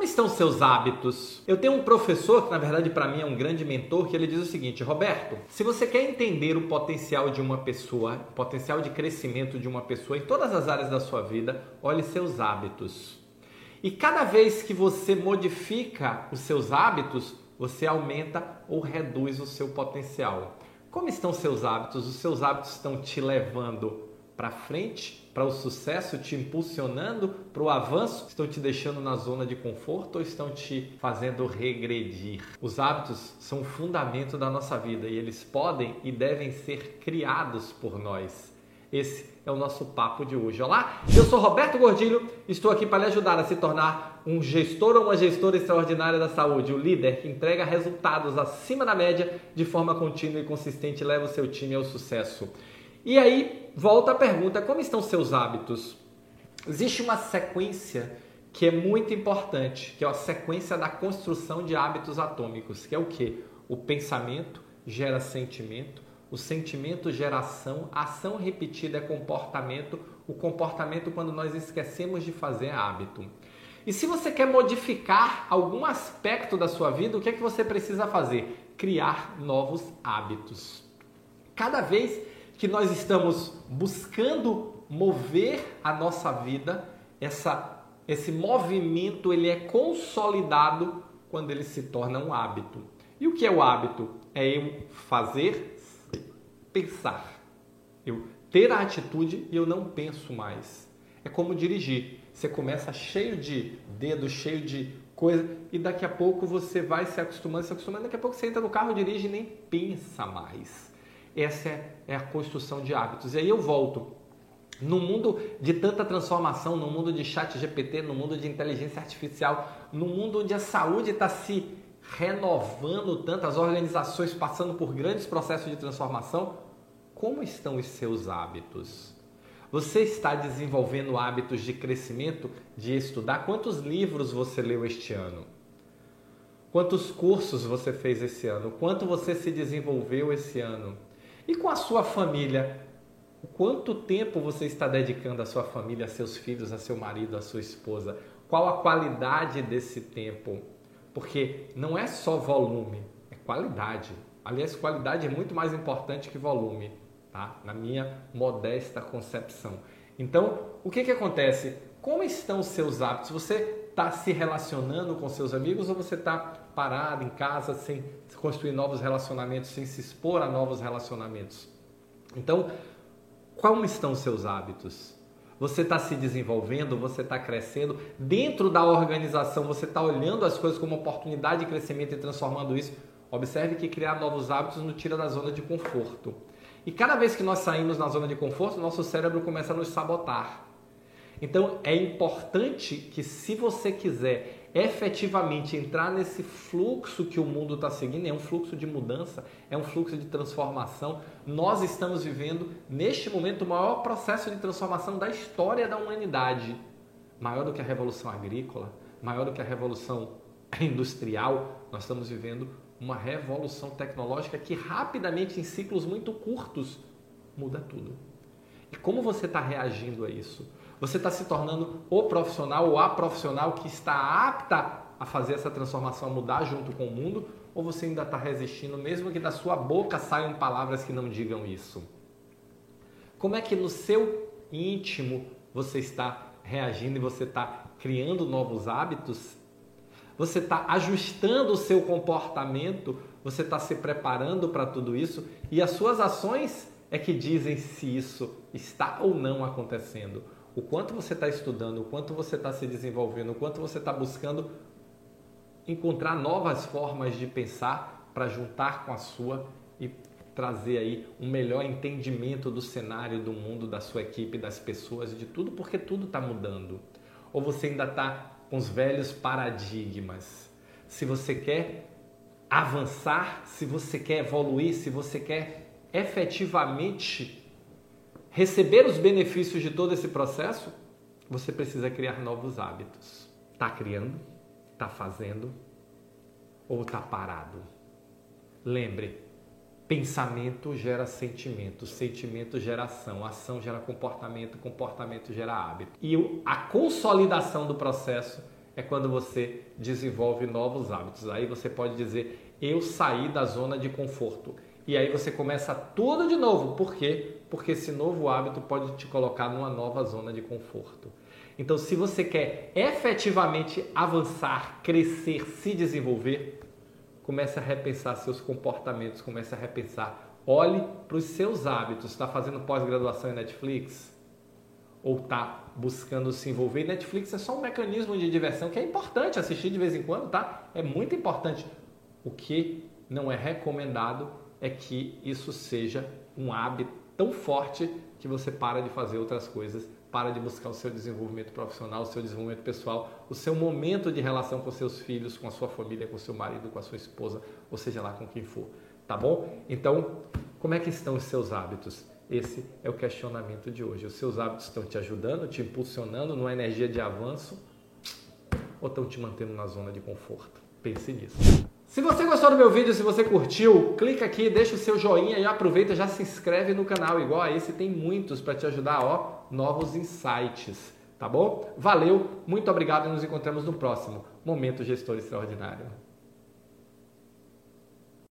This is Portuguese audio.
Como estão seus hábitos? Eu tenho um professor que, na verdade, para mim é um grande mentor, que ele diz o seguinte: Roberto, se você quer entender o potencial de uma pessoa, o potencial de crescimento de uma pessoa em todas as áreas da sua vida, olhe seus hábitos. E cada vez que você modifica os seus hábitos, você aumenta ou reduz o seu potencial. Como estão seus hábitos? Os seus hábitos estão te levando para frente, para o sucesso, te impulsionando para o avanço, estão te deixando na zona de conforto ou estão te fazendo regredir? Os hábitos são o fundamento da nossa vida e eles podem e devem ser criados por nós. Esse é o nosso papo de hoje. Olá, eu sou Roberto Gordilho, estou aqui para lhe ajudar a se tornar um gestor ou uma gestora extraordinária da saúde, o líder que entrega resultados acima da média de forma contínua e consistente e leva o seu time ao sucesso. E aí volta a pergunta: como estão seus hábitos? Existe uma sequência que é muito importante, que é a sequência da construção de hábitos atômicos, que é o que? O pensamento gera sentimento, o sentimento gera ação, ação repetida é comportamento, o comportamento quando nós esquecemos de fazer é hábito. E se você quer modificar algum aspecto da sua vida, o que é que você precisa fazer? Criar novos hábitos. Cada vez que nós estamos buscando mover a nossa vida, essa, esse movimento ele é consolidado quando ele se torna um hábito. E o que é o hábito? É eu fazer, pensar. Eu ter a atitude e eu não penso mais. É como dirigir. Você começa cheio de dedos, cheio de coisa, e daqui a pouco você vai se acostumando, se acostumando, daqui a pouco você entra no carro, dirige e nem pensa mais. Essa é, é a construção de hábitos. E aí eu volto. No mundo de tanta transformação, no mundo de chat GPT, no mundo de inteligência artificial, no mundo onde a saúde está se renovando tanto, as organizações passando por grandes processos de transformação, como estão os seus hábitos? Você está desenvolvendo hábitos de crescimento, de estudar? Quantos livros você leu este ano? Quantos cursos você fez esse ano? Quanto você se desenvolveu esse ano? E com a sua família? Quanto tempo você está dedicando à sua família, a seus filhos, a seu marido, a sua esposa? Qual a qualidade desse tempo? Porque não é só volume, é qualidade. Aliás, qualidade é muito mais importante que volume, tá? Na minha modesta concepção. Então, o que, que acontece? Como estão os seus hábitos? Você está se relacionando com seus amigos ou você está parado em casa sem construir novos relacionamentos, sem se expor a novos relacionamentos? Então, como estão seus hábitos? Você está se desenvolvendo, você está crescendo dentro da organização, você está olhando as coisas como oportunidade de crescimento e transformando isso. Observe que criar novos hábitos nos tira da zona de conforto. E cada vez que nós saímos na zona de conforto, nosso cérebro começa a nos sabotar. Então é importante que, se você quiser efetivamente entrar nesse fluxo que o mundo está seguindo, é um fluxo de mudança, é um fluxo de transformação. Nós estamos vivendo, neste momento, o maior processo de transformação da história da humanidade maior do que a revolução agrícola, maior do que a revolução industrial. Nós estamos vivendo uma revolução tecnológica que rapidamente, em ciclos muito curtos, muda tudo. E como você está reagindo a isso? Você está se tornando o profissional ou a profissional que está apta a fazer essa transformação, a mudar junto com o mundo? Ou você ainda está resistindo, mesmo que da sua boca saiam palavras que não digam isso? Como é que no seu íntimo você está reagindo e você está criando novos hábitos? Você está ajustando o seu comportamento? Você está se preparando para tudo isso? E as suas ações é que dizem se isso está ou não acontecendo o quanto você está estudando, o quanto você está se desenvolvendo, o quanto você está buscando encontrar novas formas de pensar para juntar com a sua e trazer aí um melhor entendimento do cenário, do mundo, da sua equipe, das pessoas, de tudo, porque tudo está mudando. Ou você ainda está com os velhos paradigmas. Se você quer avançar, se você quer evoluir, se você quer efetivamente receber os benefícios de todo esse processo, você precisa criar novos hábitos. Está criando? Está fazendo? Ou está parado? Lembre, pensamento gera sentimento, sentimento gera ação, ação gera comportamento, comportamento gera hábito. E a consolidação do processo é quando você desenvolve novos hábitos. Aí você pode dizer: eu saí da zona de conforto. E aí você começa tudo de novo. Por quê? Porque esse novo hábito pode te colocar numa nova zona de conforto. Então, se você quer efetivamente avançar, crescer, se desenvolver, comece a repensar seus comportamentos, comece a repensar. Olhe para os seus hábitos. Está fazendo pós-graduação em Netflix? Ou está buscando se envolver? Netflix é só um mecanismo de diversão que é importante assistir de vez em quando, tá? É muito importante. O que não é recomendado é que isso seja um hábito tão forte que você para de fazer outras coisas, para de buscar o seu desenvolvimento profissional, o seu desenvolvimento pessoal, o seu momento de relação com seus filhos, com a sua família, com seu marido, com a sua esposa, ou seja lá com quem for, tá bom? Então, como é que estão os seus hábitos? Esse é o questionamento de hoje. Os seus hábitos estão te ajudando, te impulsionando numa energia de avanço ou estão te mantendo na zona de conforto? Pense nisso. Se você gostou do meu vídeo, se você curtiu, clica aqui, deixa o seu joinha e aproveita, já se inscreve no canal. Igual a esse, tem muitos para te ajudar, ó, novos insights, tá bom? Valeu, muito obrigado e nos encontramos no próximo Momento Gestor Extraordinário.